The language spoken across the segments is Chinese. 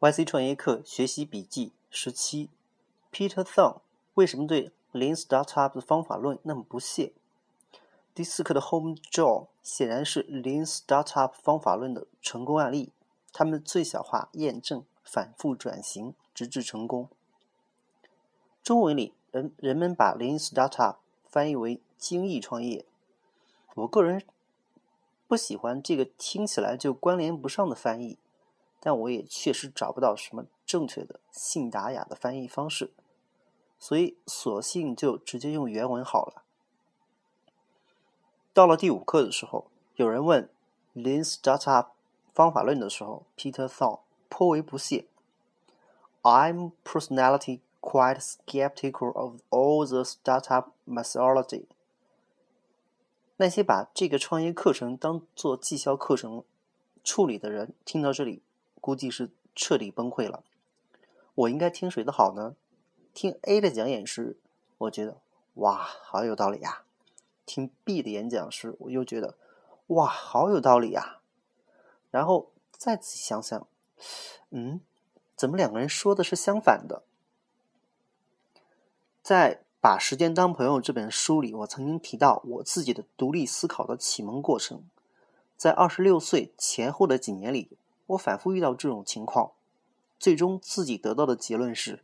YC 创业课学习笔记十七：Peter Thong 为什么对 Lean Startup 的方法论那么不屑？第四课的 Home Job 显然是 Lean Startup 方法论的成功案例，他们最小化验证、反复转型，直至成功。中文里人人们把 Lean Startup 翻译为精益创业，我个人不喜欢这个听起来就关联不上的翻译。但我也确实找不到什么正确的、信达雅的翻译方式，所以索性就直接用原文好了。到了第五课的时候，有人问 Lean Startup 方法论的时候，Peter Thong 颇为不屑：“I'm personality quite skeptical of all the startup methodology。”那些把这个创业课程当做绩效课程处理的人，听到这里。估计是彻底崩溃了。我应该听谁的好呢？听 A 的讲演时，我觉得哇，好有道理呀；听 B 的演讲时，我又觉得哇，好有道理呀。然后再仔细想想，嗯，怎么两个人说的是相反的？在《把时间当朋友》这本书里，我曾经提到我自己的独立思考的启蒙过程，在二十六岁前后的几年里。我反复遇到这种情况，最终自己得到的结论是：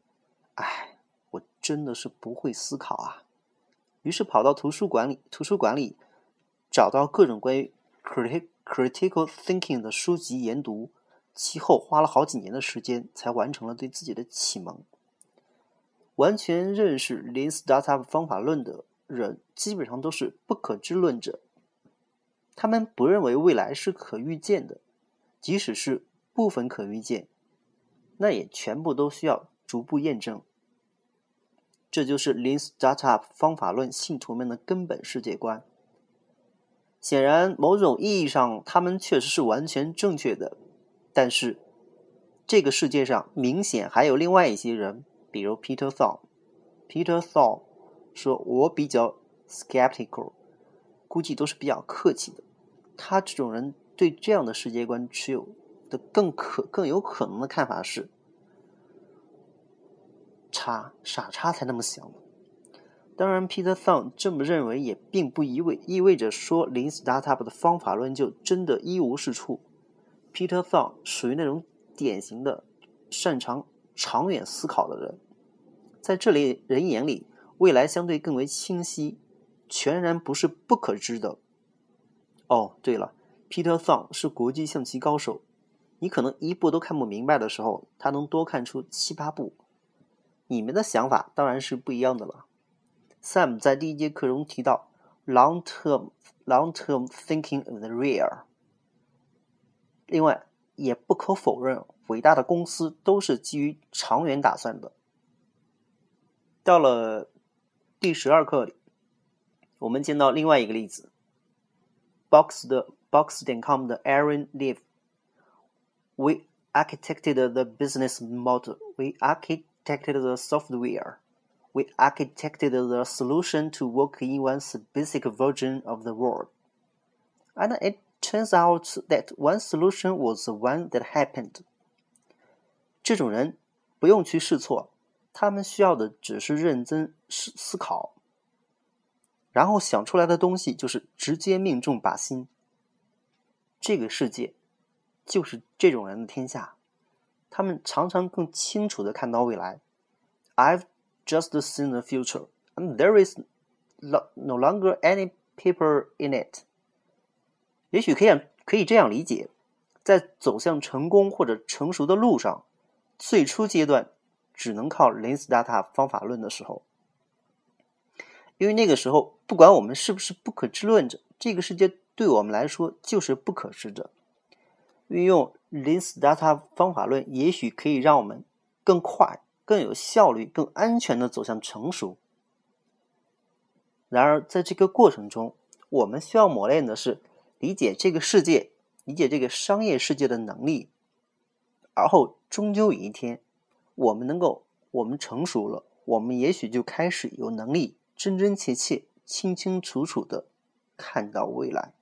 哎，我真的是不会思考啊。于是跑到图书馆里，图书馆里找到各种关于 critical thinking 的书籍研读，其后花了好几年的时间才完成了对自己的启蒙。完全认识 Lean Startup 方法论的人，基本上都是不可知论者，他们不认为未来是可预见的。即使是部分可预见，那也全部都需要逐步验证。这就是 Lean Startup 方法论信徒们的根本世界观。显然，某种意义上，他们确实是完全正确的。但是，这个世界上明显还有另外一些人，比如 Peter Thong。Peter Thong 说：“我比较 skeptical，估计都是比较客气的。”他这种人。对这样的世界观持有的更可更有可能的看法是：叉傻叉才那么想。当然，Peter t h o n 这么认为也并不意味意味着说 Lean Startup 的方法论就真的一无是处。Peter t h o n 属于那种典型的擅长长远思考的人，在这类人眼里，未来相对更为清晰，全然不是不可知的。哦，对了。Peter Thong 是国际象棋高手，你可能一步都看不明白的时候，他能多看出七八步。你们的想法当然是不一样的了。Sam 在第一节课中提到 “long-term long-term thinking of the real”。另外，也不可否认，伟大的公司都是基于长远打算的。到了第十二课里，我们见到另外一个例子，Box 的。Box.com 的 Aaron Leaf。We architected the business model. We architected the software. We architected the solution to work in one specific version of the world. And it turns out that one solution was the one that happened. 这种人不用去试错，他们需要的只是认真思思考，然后想出来的东西就是直接命中靶心。 这个世界就是这种人的天下，他们常常更清楚的看到未来。I've just seen the future, and there is no longer any paper in it。也许可以可以这样理解，在走向成功或者成熟的路上，最初阶段只能靠 Lean Startup 方法论的时候，因为那个时候，不管我们是不是不可知论者，这个世界。对我们来说就是不可知的。运用 Lean Startup 方法论，也许可以让我们更快、更有效率、更安全的走向成熟。然而，在这个过程中，我们需要磨练的是理解这个世界、理解这个商业世界的能力。而后，终究有一天，我们能够，我们成熟了，我们也许就开始有能力真真切切、清清楚楚的看到未来。